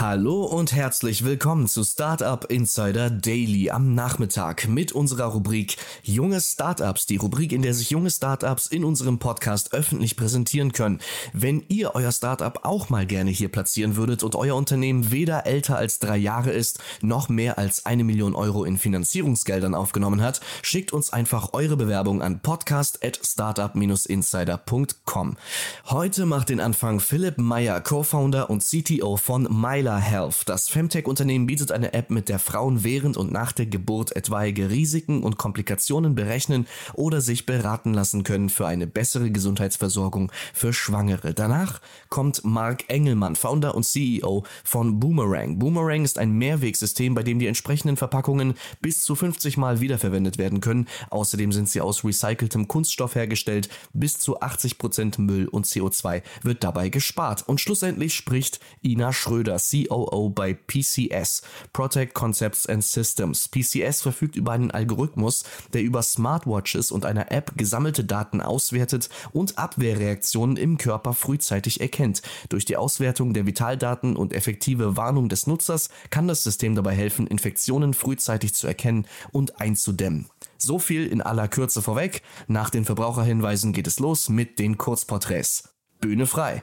Hallo und herzlich willkommen zu Startup Insider Daily am Nachmittag mit unserer Rubrik Junge Startups, die Rubrik, in der sich junge Startups in unserem Podcast öffentlich präsentieren können. Wenn ihr euer Startup auch mal gerne hier platzieren würdet und euer Unternehmen weder älter als drei Jahre ist, noch mehr als eine Million Euro in Finanzierungsgeldern aufgenommen hat, schickt uns einfach eure Bewerbung an podcast@startup-insider.com. Heute macht den Anfang Philipp Meyer, Co-Founder und CTO von Myla Health. Das Femtech-Unternehmen bietet eine App, mit der Frauen während und nach der Geburt etwaige Risiken und Komplikationen berechnen oder sich beraten lassen können für eine bessere Gesundheitsversorgung für Schwangere. Danach kommt Mark Engelmann, Founder und CEO von Boomerang. Boomerang ist ein Mehrwegsystem, bei dem die entsprechenden Verpackungen bis zu 50 Mal wiederverwendet werden können. Außerdem sind sie aus recyceltem Kunststoff hergestellt. Bis zu 80 Prozent Müll und CO2 wird dabei gespart. Und schlussendlich spricht Ina Schröder, COO bei PCS, Protect Concepts and Systems. PCS verfügt über einen Algorithmus, der über Smartwatches und einer App gesammelte Daten auswertet und Abwehrreaktionen im Körper frühzeitig erkennt. Durch die Auswertung der Vitaldaten und effektive Warnung des Nutzers kann das System dabei helfen, Infektionen frühzeitig zu erkennen und einzudämmen. So viel in aller Kürze vorweg. Nach den Verbraucherhinweisen geht es los mit den Kurzporträts. Bühne frei.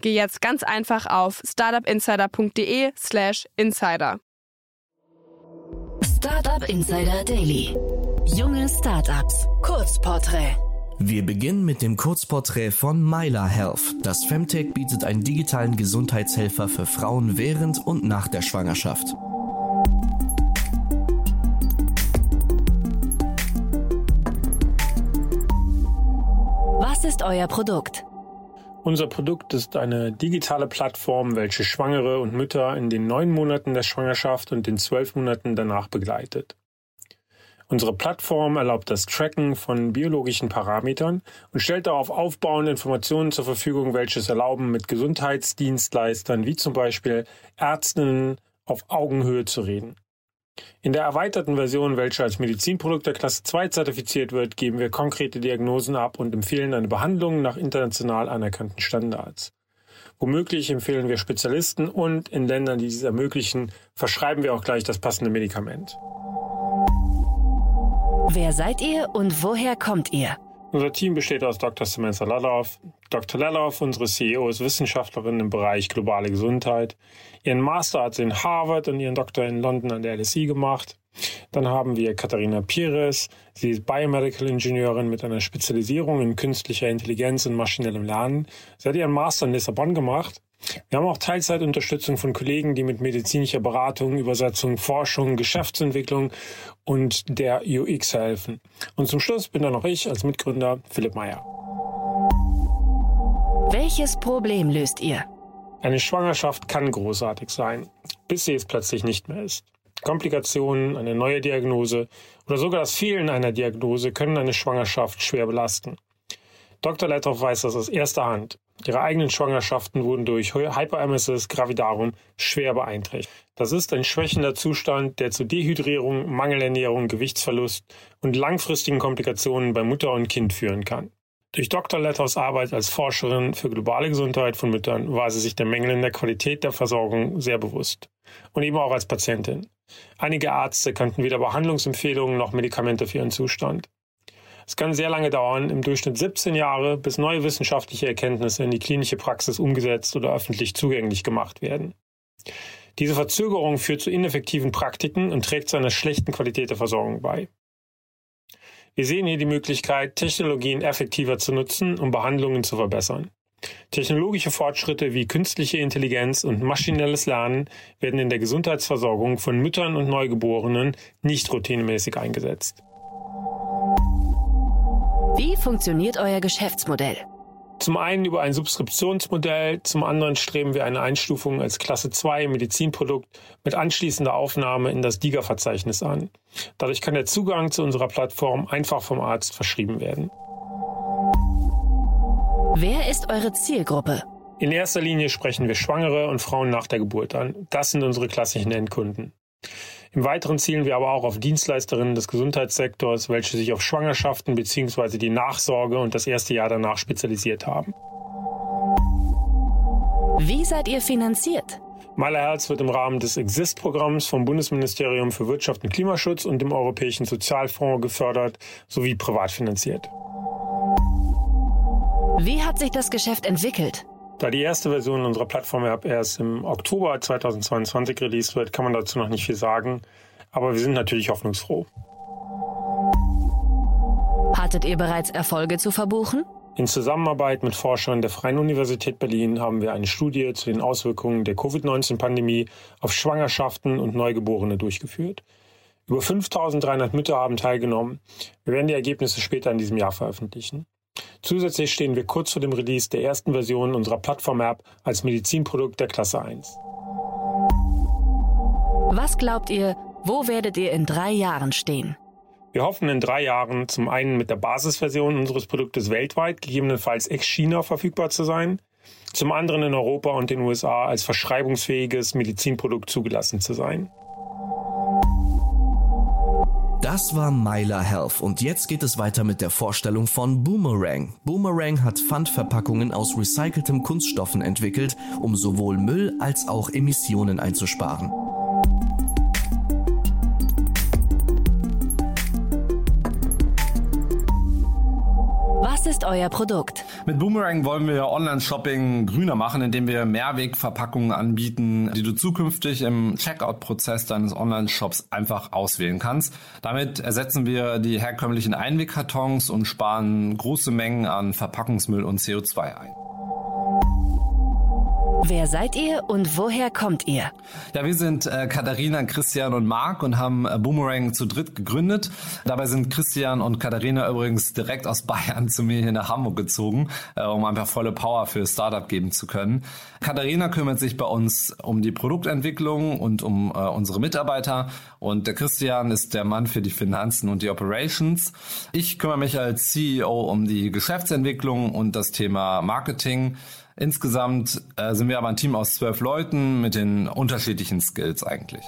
geh jetzt ganz einfach auf startupinsider.de/slash insider. Startup Insider Daily. Junge Startups. Kurzporträt. Wir beginnen mit dem Kurzporträt von Myla Health. Das Femtech bietet einen digitalen Gesundheitshelfer für Frauen während und nach der Schwangerschaft. Was ist euer Produkt? Unser Produkt ist eine digitale Plattform, welche Schwangere und Mütter in den neun Monaten der Schwangerschaft und den zwölf Monaten danach begleitet. Unsere Plattform erlaubt das Tracken von biologischen Parametern und stellt darauf aufbauende Informationen zur Verfügung, welche es erlauben, mit Gesundheitsdienstleistern wie zum Beispiel Ärztinnen auf Augenhöhe zu reden. In der erweiterten Version, welche als Medizinprodukt der Klasse 2 zertifiziert wird, geben wir konkrete Diagnosen ab und empfehlen eine Behandlung nach international anerkannten Standards. Womöglich empfehlen wir Spezialisten und in Ländern, die dies ermöglichen, verschreiben wir auch gleich das passende Medikament. Wer seid ihr und woher kommt ihr? Unser Team besteht aus Dr. Samantha Laloff. Dr. Laloff, unsere CEO, ist Wissenschaftlerin im Bereich globale Gesundheit. Ihren Master hat sie in Harvard und ihren Doktor in London an der LSE gemacht. Dann haben wir Katharina Pires. Sie ist Biomedical Ingenieurin mit einer Spezialisierung in künstlicher Intelligenz und maschinellem Lernen. Sie hat ihren Master in Lissabon gemacht. Wir haben auch Teilzeitunterstützung von Kollegen, die mit medizinischer Beratung, Übersetzung, Forschung, Geschäftsentwicklung und der UX helfen. Und zum Schluss bin dann noch ich als Mitgründer Philipp Meyer. Welches Problem löst ihr? Eine Schwangerschaft kann großartig sein, bis sie es plötzlich nicht mehr ist. Komplikationen, eine neue Diagnose oder sogar das Fehlen einer Diagnose können eine Schwangerschaft schwer belasten. Dr. Lettoff weiß das aus erster Hand. Ihre eigenen Schwangerschaften wurden durch Hyperemesis gravidarum schwer beeinträchtigt. Das ist ein schwächender Zustand, der zu Dehydrierung, Mangelernährung, Gewichtsverlust und langfristigen Komplikationen bei Mutter und Kind führen kann. Durch Dr. Lettows Arbeit als Forscherin für globale Gesundheit von Müttern war sie sich der Mängel in der Qualität der Versorgung sehr bewusst. Und eben auch als Patientin. Einige Ärzte kannten weder Behandlungsempfehlungen noch Medikamente für ihren Zustand. Es kann sehr lange dauern, im Durchschnitt 17 Jahre, bis neue wissenschaftliche Erkenntnisse in die klinische Praxis umgesetzt oder öffentlich zugänglich gemacht werden. Diese Verzögerung führt zu ineffektiven Praktiken und trägt zu einer schlechten Qualität der Versorgung bei. Wir sehen hier die Möglichkeit, Technologien effektiver zu nutzen, um Behandlungen zu verbessern. Technologische Fortschritte wie künstliche Intelligenz und maschinelles Lernen werden in der Gesundheitsversorgung von Müttern und Neugeborenen nicht routinemäßig eingesetzt. Wie funktioniert euer Geschäftsmodell? Zum einen über ein Subskriptionsmodell, zum anderen streben wir eine Einstufung als Klasse 2 Medizinprodukt mit anschließender Aufnahme in das DIGA-Verzeichnis an. Dadurch kann der Zugang zu unserer Plattform einfach vom Arzt verschrieben werden. Wer ist eure Zielgruppe? In erster Linie sprechen wir Schwangere und Frauen nach der Geburt an. Das sind unsere klassischen Endkunden. Im Weiteren zielen wir aber auch auf Dienstleisterinnen des Gesundheitssektors, welche sich auf Schwangerschaften bzw. die Nachsorge und das erste Jahr danach spezialisiert haben. Wie seid ihr finanziert? Meiler Herz wird im Rahmen des Exist-Programms vom Bundesministerium für Wirtschaft und Klimaschutz und dem Europäischen Sozialfonds gefördert sowie privat finanziert. Wie hat sich das Geschäft entwickelt? Da die erste Version unserer Plattform-App erst im Oktober 2022 released wird, kann man dazu noch nicht viel sagen. Aber wir sind natürlich hoffnungsfroh. Hattet ihr bereits Erfolge zu verbuchen? In Zusammenarbeit mit Forschern der Freien Universität Berlin haben wir eine Studie zu den Auswirkungen der Covid-19-Pandemie auf Schwangerschaften und Neugeborene durchgeführt. Über 5300 Mütter haben teilgenommen. Wir werden die Ergebnisse später in diesem Jahr veröffentlichen. Zusätzlich stehen wir kurz vor dem Release der ersten Version unserer Plattform-App als Medizinprodukt der Klasse 1. Was glaubt ihr, wo werdet ihr in drei Jahren stehen? Wir hoffen in drei Jahren zum einen mit der Basisversion unseres Produktes weltweit, gegebenenfalls ex-China verfügbar zu sein, zum anderen in Europa und den USA als verschreibungsfähiges Medizinprodukt zugelassen zu sein. Das war Myla Health und jetzt geht es weiter mit der Vorstellung von Boomerang. Boomerang hat Pfandverpackungen aus recyceltem Kunststoffen entwickelt, um sowohl Müll als auch Emissionen einzusparen. Ist euer Produkt? Mit Boomerang wollen wir Online-Shopping grüner machen, indem wir Mehrwegverpackungen anbieten, die du zukünftig im Checkout-Prozess deines Online-Shops einfach auswählen kannst. Damit ersetzen wir die herkömmlichen Einwegkartons und sparen große Mengen an Verpackungsmüll und CO2 ein. Wer seid ihr und woher kommt ihr? Ja, wir sind äh, Katharina, Christian und Marc und haben äh, Boomerang zu dritt gegründet. Dabei sind Christian und Katharina übrigens direkt aus Bayern zu mir hier nach Hamburg gezogen, äh, um einfach volle Power für Startup geben zu können. Katharina kümmert sich bei uns um die Produktentwicklung und um äh, unsere Mitarbeiter und der Christian ist der Mann für die Finanzen und die Operations. Ich kümmere mich als CEO um die Geschäftsentwicklung und das Thema Marketing. Insgesamt äh, sind wir aber ein Team aus zwölf Leuten mit den unterschiedlichen Skills eigentlich.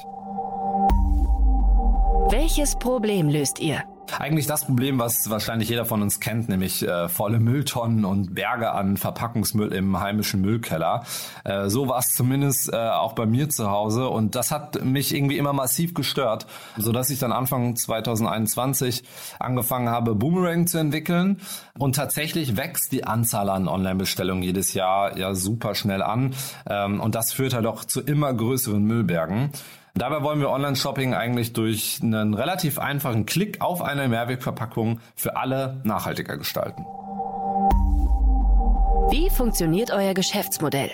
Welches Problem löst ihr? Eigentlich das Problem, was wahrscheinlich jeder von uns kennt, nämlich äh, volle Mülltonnen und Berge an Verpackungsmüll im heimischen Müllkeller. Äh, so war es zumindest äh, auch bei mir zu Hause und das hat mich irgendwie immer massiv gestört, so dass ich dann Anfang 2021 angefangen habe, Boomerang zu entwickeln und tatsächlich wächst die Anzahl an Online-Bestellungen jedes Jahr ja super schnell an ähm, und das führt halt auch zu immer größeren Müllbergen. Dabei wollen wir Online-Shopping eigentlich durch einen relativ einfachen Klick auf eine Mehrwegverpackung für alle nachhaltiger gestalten. Wie funktioniert euer Geschäftsmodell?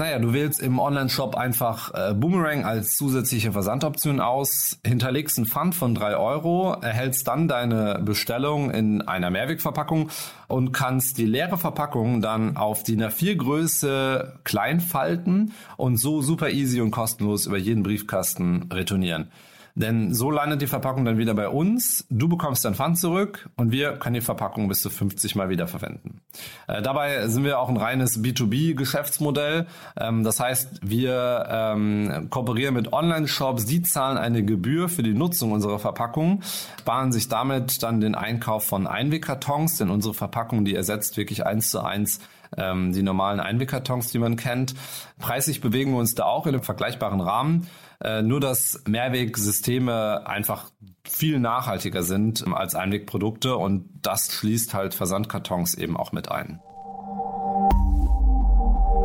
Naja, du wählst im Online-Shop einfach äh, Boomerang als zusätzliche Versandoption aus, hinterlegst ein Pfand von drei Euro, erhältst dann deine Bestellung in einer Mehrwegverpackung und kannst die leere Verpackung dann auf DIN A4 Größe klein falten und so super easy und kostenlos über jeden Briefkasten retournieren. Denn so landet die Verpackung dann wieder bei uns. Du bekommst dein Pfand zurück und wir können die Verpackung bis zu 50 Mal wieder verwenden. Äh, dabei sind wir auch ein reines B2B-Geschäftsmodell. Ähm, das heißt, wir ähm, kooperieren mit Online-Shops, die zahlen eine Gebühr für die Nutzung unserer Verpackung, sparen sich damit dann den Einkauf von Einwegkartons, denn unsere Verpackung, die ersetzt wirklich eins zu eins ähm, die normalen Einwegkartons, die man kennt. Preislich bewegen wir uns da auch in einem vergleichbaren Rahmen. Äh, nur dass Mehrwegsysteme einfach viel nachhaltiger sind als Einwegprodukte und das schließt halt Versandkartons eben auch mit ein.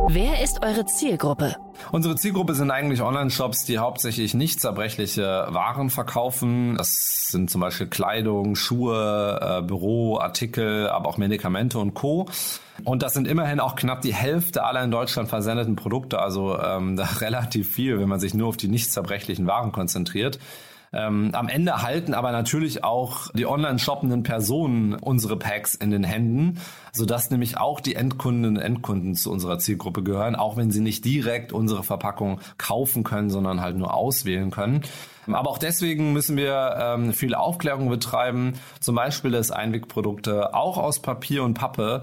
Wer ist eure Zielgruppe? Unsere Zielgruppe sind eigentlich Online-Shops, die hauptsächlich nicht zerbrechliche Waren verkaufen. Das sind zum Beispiel Kleidung, Schuhe, äh, Büroartikel, aber auch Medikamente und Co. Und das sind immerhin auch knapp die Hälfte aller in Deutschland versendeten Produkte, also ähm, relativ viel, wenn man sich nur auf die nicht zerbrechlichen Waren konzentriert. Ähm, am Ende halten aber natürlich auch die online shoppenden Personen unsere Packs in den Händen, sodass nämlich auch die Endkundinnen und Endkunden zu unserer Zielgruppe gehören, auch wenn sie nicht direkt unsere Verpackung kaufen können, sondern halt nur auswählen können. Aber auch deswegen müssen wir ähm, viel Aufklärung betreiben, zum Beispiel, dass Einwegprodukte auch aus Papier und Pappe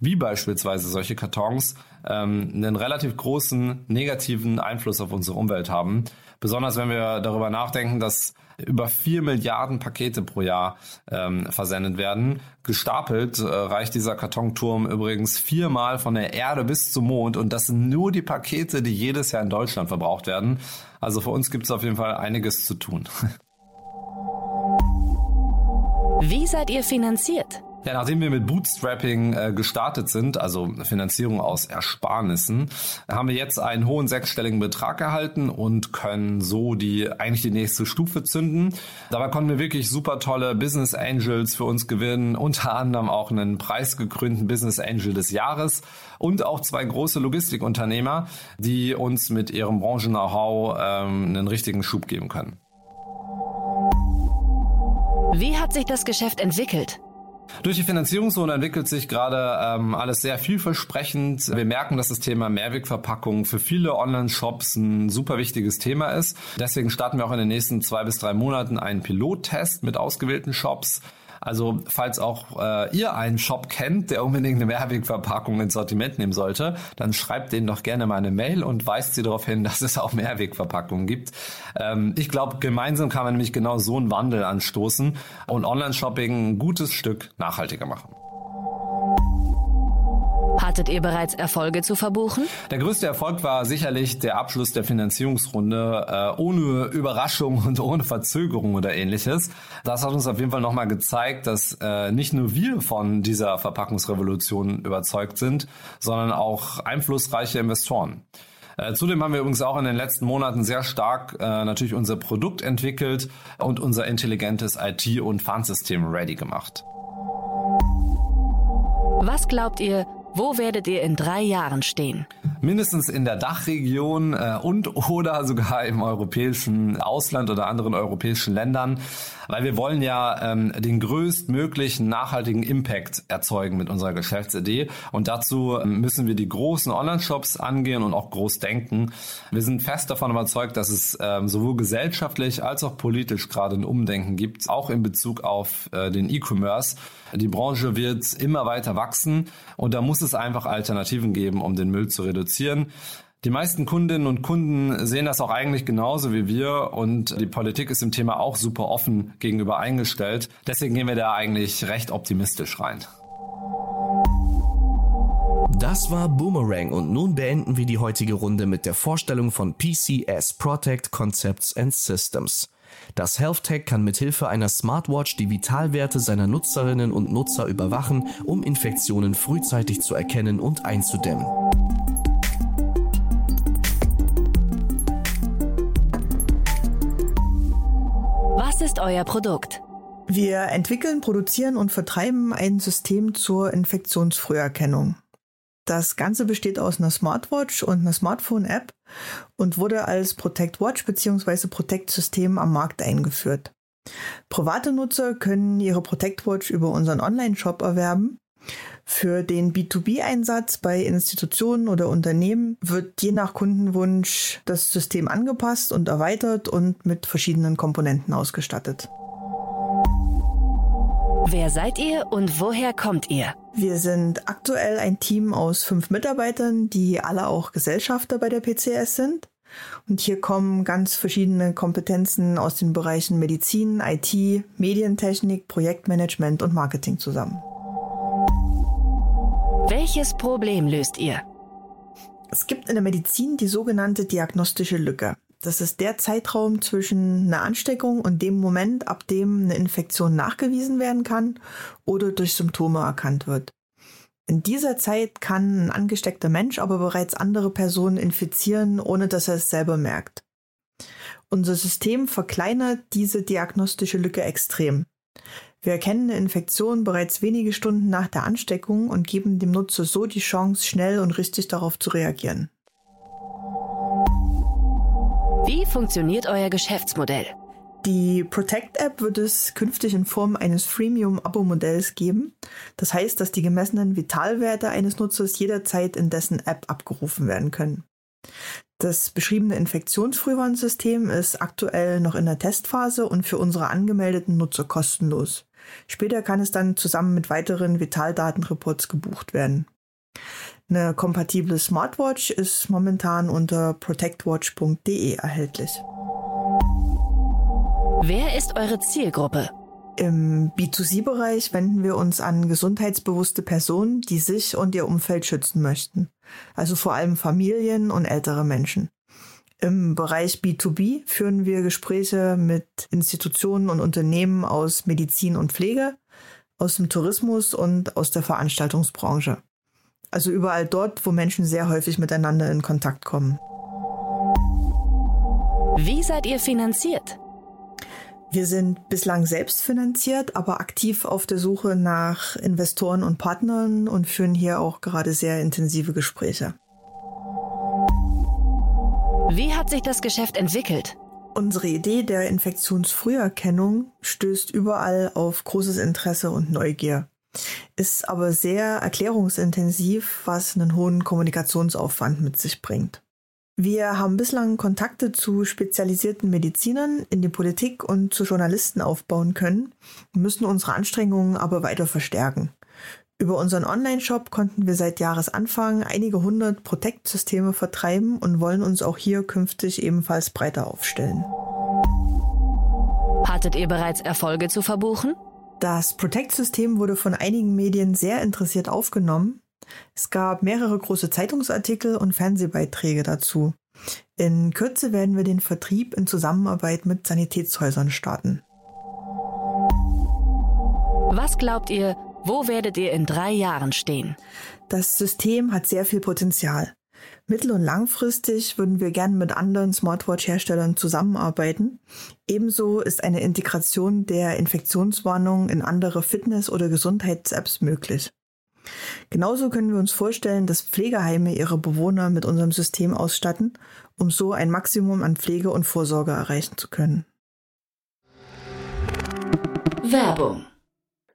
wie beispielsweise solche Kartons, ähm, einen relativ großen negativen Einfluss auf unsere Umwelt haben. Besonders wenn wir darüber nachdenken, dass über vier Milliarden Pakete pro Jahr ähm, versendet werden. Gestapelt äh, reicht dieser Kartonturm übrigens viermal von der Erde bis zum Mond und das sind nur die Pakete, die jedes Jahr in Deutschland verbraucht werden. Also für uns gibt es auf jeden Fall einiges zu tun. Wie seid ihr finanziert? Ja, nachdem wir mit Bootstrapping äh, gestartet sind, also Finanzierung aus Ersparnissen, haben wir jetzt einen hohen sechsstelligen Betrag erhalten und können so die eigentlich die nächste Stufe zünden. Dabei konnten wir wirklich super tolle Business Angels für uns gewinnen, unter anderem auch einen preisgekrönten Business Angel des Jahres und auch zwei große Logistikunternehmer, die uns mit ihrem Branchen-Know-how ähm, einen richtigen Schub geben können. Wie hat sich das Geschäft entwickelt? Durch die Finanzierungszone entwickelt sich gerade ähm, alles sehr vielversprechend. Wir merken, dass das Thema Mehrwegverpackung für viele Online-Shops ein super wichtiges Thema ist. Deswegen starten wir auch in den nächsten zwei bis drei Monaten einen Pilottest mit ausgewählten Shops. Also falls auch äh, ihr einen Shop kennt, der unbedingt eine Mehrwegverpackung ins Sortiment nehmen sollte, dann schreibt denen doch gerne mal eine Mail und weist sie darauf hin, dass es auch Mehrwegverpackungen gibt. Ähm, ich glaube, gemeinsam kann man nämlich genau so einen Wandel anstoßen und Online-Shopping ein gutes Stück nachhaltiger machen. Hattet ihr bereits Erfolge zu verbuchen? Der größte Erfolg war sicherlich der Abschluss der Finanzierungsrunde äh, ohne Überraschung und ohne Verzögerung oder ähnliches. Das hat uns auf jeden Fall nochmal gezeigt, dass äh, nicht nur wir von dieser Verpackungsrevolution überzeugt sind, sondern auch einflussreiche Investoren. Äh, zudem haben wir übrigens auch in den letzten Monaten sehr stark äh, natürlich unser Produkt entwickelt und unser intelligentes IT- und Fundsystem ready gemacht. Was glaubt ihr, wo werdet ihr in drei Jahren stehen? Mindestens in der Dachregion äh, und oder sogar im europäischen Ausland oder anderen europäischen Ländern, weil wir wollen ja ähm, den größtmöglichen nachhaltigen Impact erzeugen mit unserer Geschäftsidee und dazu ähm, müssen wir die großen Online-Shops angehen und auch groß denken. Wir sind fest davon überzeugt, dass es ähm, sowohl gesellschaftlich als auch politisch gerade ein Umdenken gibt, auch in Bezug auf äh, den E-Commerce. Die Branche wird immer weiter wachsen und da muss es einfach Alternativen geben, um den Müll zu reduzieren. Die meisten Kundinnen und Kunden sehen das auch eigentlich genauso wie wir und die Politik ist im Thema auch super offen gegenüber eingestellt. Deswegen gehen wir da eigentlich recht optimistisch rein. Das war Boomerang und nun beenden wir die heutige Runde mit der Vorstellung von PCS Protect Concepts and Systems. Das HealthTech kann mithilfe einer Smartwatch die Vitalwerte seiner Nutzerinnen und Nutzer überwachen, um Infektionen frühzeitig zu erkennen und einzudämmen. Was ist euer Produkt? Wir entwickeln, produzieren und vertreiben ein System zur Infektionsfrüherkennung. Das Ganze besteht aus einer Smartwatch und einer Smartphone-App und wurde als Protect Watch bzw. Protect System am Markt eingeführt. Private Nutzer können ihre Protect Watch über unseren Online-Shop erwerben. Für den B2B-Einsatz bei Institutionen oder Unternehmen wird je nach Kundenwunsch das System angepasst und erweitert und mit verschiedenen Komponenten ausgestattet. Wer seid ihr und woher kommt ihr? Wir sind aktuell ein Team aus fünf Mitarbeitern, die alle auch Gesellschafter bei der PCS sind. Und hier kommen ganz verschiedene Kompetenzen aus den Bereichen Medizin, IT, Medientechnik, Projektmanagement und Marketing zusammen. Welches Problem löst ihr? Es gibt in der Medizin die sogenannte diagnostische Lücke. Das ist der Zeitraum zwischen einer Ansteckung und dem Moment, ab dem eine Infektion nachgewiesen werden kann oder durch Symptome erkannt wird. In dieser Zeit kann ein angesteckter Mensch aber bereits andere Personen infizieren, ohne dass er es selber merkt. Unser System verkleinert diese diagnostische Lücke extrem. Wir erkennen eine Infektion bereits wenige Stunden nach der Ansteckung und geben dem Nutzer so die Chance, schnell und richtig darauf zu reagieren. Wie funktioniert euer Geschäftsmodell? Die Protect-App wird es künftig in Form eines Freemium-Abo-Modells geben. Das heißt, dass die gemessenen Vitalwerte eines Nutzers jederzeit in dessen App abgerufen werden können. Das beschriebene Infektionsfrühwarnsystem ist aktuell noch in der Testphase und für unsere angemeldeten Nutzer kostenlos. Später kann es dann zusammen mit weiteren Vitaldatenreports gebucht werden. Eine kompatible Smartwatch ist momentan unter protectwatch.de erhältlich. Wer ist eure Zielgruppe? Im B2C-Bereich wenden wir uns an gesundheitsbewusste Personen, die sich und ihr Umfeld schützen möchten. Also vor allem Familien und ältere Menschen. Im Bereich B2B führen wir Gespräche mit Institutionen und Unternehmen aus Medizin und Pflege, aus dem Tourismus und aus der Veranstaltungsbranche. Also überall dort, wo Menschen sehr häufig miteinander in Kontakt kommen. Wie seid ihr finanziert? Wir sind bislang selbst finanziert, aber aktiv auf der Suche nach Investoren und Partnern und führen hier auch gerade sehr intensive Gespräche. Wie hat sich das Geschäft entwickelt? Unsere Idee der Infektionsfrüherkennung stößt überall auf großes Interesse und Neugier ist aber sehr erklärungsintensiv, was einen hohen Kommunikationsaufwand mit sich bringt. Wir haben bislang Kontakte zu spezialisierten Medizinern in die Politik und zu Journalisten aufbauen können, müssen unsere Anstrengungen aber weiter verstärken. Über unseren Online-Shop konnten wir seit Jahresanfang einige hundert Protect-Systeme vertreiben und wollen uns auch hier künftig ebenfalls breiter aufstellen. Hattet ihr bereits Erfolge zu verbuchen? Das Protect-System wurde von einigen Medien sehr interessiert aufgenommen. Es gab mehrere große Zeitungsartikel und Fernsehbeiträge dazu. In Kürze werden wir den Vertrieb in Zusammenarbeit mit Sanitätshäusern starten. Was glaubt ihr, wo werdet ihr in drei Jahren stehen? Das System hat sehr viel Potenzial. Mittel- und langfristig würden wir gerne mit anderen Smartwatch-Herstellern zusammenarbeiten. Ebenso ist eine Integration der Infektionswarnung in andere Fitness- oder Gesundheits-Apps möglich. Genauso können wir uns vorstellen, dass Pflegeheime ihre Bewohner mit unserem System ausstatten, um so ein Maximum an Pflege und Vorsorge erreichen zu können. Werbung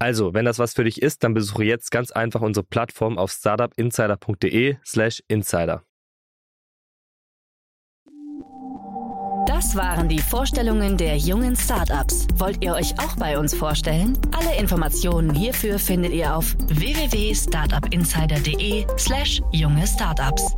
Also, wenn das was für dich ist, dann besuche jetzt ganz einfach unsere Plattform auf startupinsider.de/slash insider. Das waren die Vorstellungen der jungen Startups. Wollt ihr euch auch bei uns vorstellen? Alle Informationen hierfür findet ihr auf www.startupinsider.de/slash junge Startups.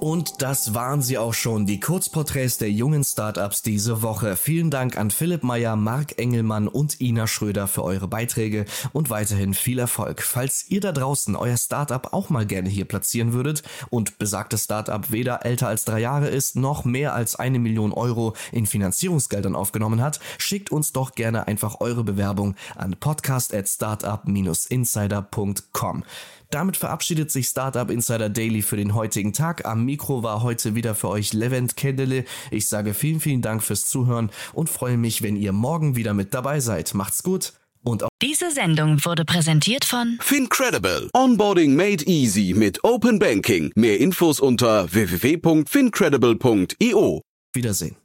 Und das waren sie auch schon, die Kurzporträts der jungen Startups diese Woche. Vielen Dank an Philipp Meyer, Marc Engelmann und Ina Schröder für eure Beiträge und weiterhin viel Erfolg. Falls ihr da draußen euer Startup auch mal gerne hier platzieren würdet und besagtes Startup weder älter als drei Jahre ist, noch mehr als eine Million Euro in Finanzierungsgeldern aufgenommen hat, schickt uns doch gerne einfach eure Bewerbung an podcast at startup-insider.com. Damit verabschiedet sich Startup Insider Daily für den heutigen Tag. Am Mikro war heute wieder für euch Levent Kendele. Ich sage vielen, vielen Dank fürs Zuhören und freue mich, wenn ihr morgen wieder mit dabei seid. Macht's gut und auch Diese Sendung wurde präsentiert von Fincredible. Onboarding made easy mit Open Banking. Mehr Infos unter www.fincredible.io. Wiedersehen.